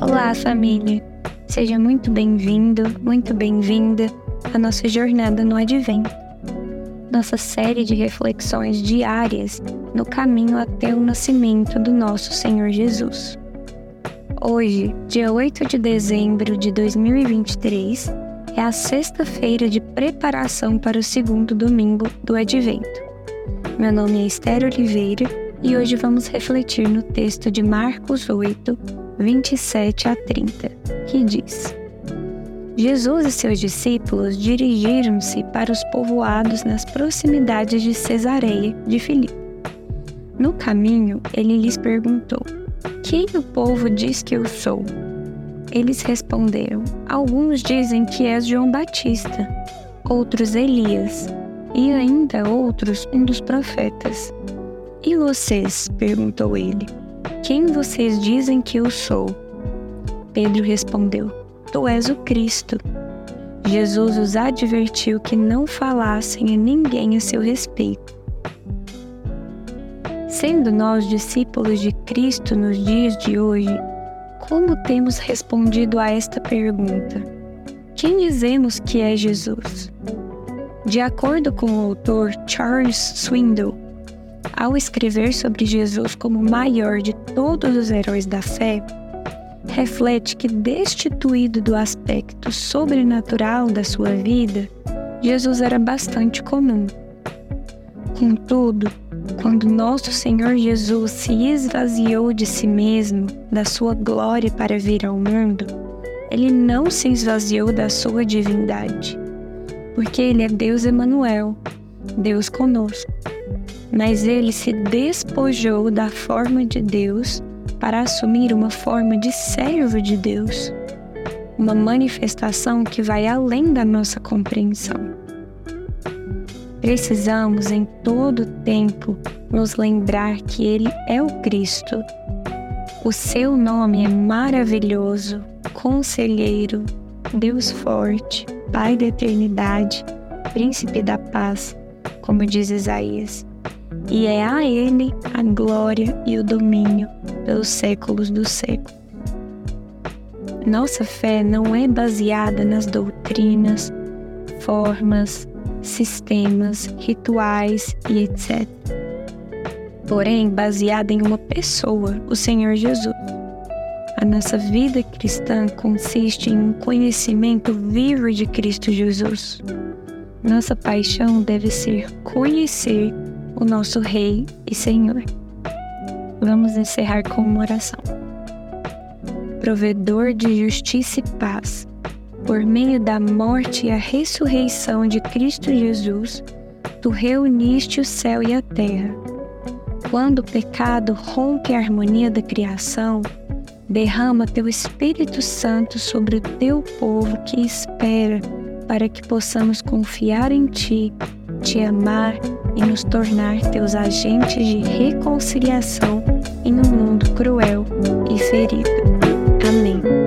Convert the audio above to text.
Olá, família! Seja muito bem-vindo, muito bem-vinda à nossa jornada no Advento. Nossa série de reflexões diárias no caminho até o nascimento do nosso Senhor Jesus. Hoje, dia 8 de dezembro de 2023, é a sexta-feira de preparação para o segundo domingo do Advento. Meu nome é Esther Oliveira e hoje vamos refletir no texto de Marcos 8, 27 a 30, que diz: Jesus e seus discípulos dirigiram-se para os povoados nas proximidades de Cesareia de Filipe. No caminho, ele lhes perguntou: Quem o povo diz que eu sou? Eles responderam: Alguns dizem que és João Batista, outros Elias, e ainda outros um dos profetas. E vocês? perguntou ele. Quem vocês dizem que eu sou? Pedro respondeu: Tu és o Cristo. Jesus os advertiu que não falassem a ninguém a seu respeito. Sendo nós discípulos de Cristo nos dias de hoje, como temos respondido a esta pergunta? Quem dizemos que é Jesus? De acordo com o autor Charles Swindoll, ao escrever sobre Jesus como o maior de todos os heróis da fé, reflete que, destituído do aspecto sobrenatural da sua vida, Jesus era bastante comum. Contudo, quando nosso Senhor Jesus se esvaziou de si mesmo, da sua glória para vir ao mundo, ele não se esvaziou da sua divindade, porque ele é Deus Emanuel, Deus conosco. Mas ele se despojou da forma de Deus para assumir uma forma de servo de Deus, uma manifestação que vai além da nossa compreensão. Precisamos em todo tempo nos lembrar que Ele é o Cristo. O seu nome é maravilhoso, conselheiro, Deus forte, Pai da eternidade, Príncipe da paz, como diz Isaías. E é a Ele a glória e o domínio pelos séculos dos séculos. Nossa fé não é baseada nas doutrinas, formas, sistemas, rituais e etc. Porém, baseada em uma pessoa, o Senhor Jesus. A nossa vida cristã consiste em um conhecimento vivo de Cristo Jesus. Nossa paixão deve ser conhecer o nosso Rei e Senhor. Vamos encerrar com uma oração. Provedor de justiça e paz, por meio da morte e a ressurreição de Cristo Jesus, tu reuniste o céu e a terra. Quando o pecado rompe a harmonia da criação, derrama teu Espírito Santo sobre o teu povo que espera para que possamos confiar em ti, te amar e nos tornar teus agentes de reconciliação em um mundo cruel e ferido. Amém.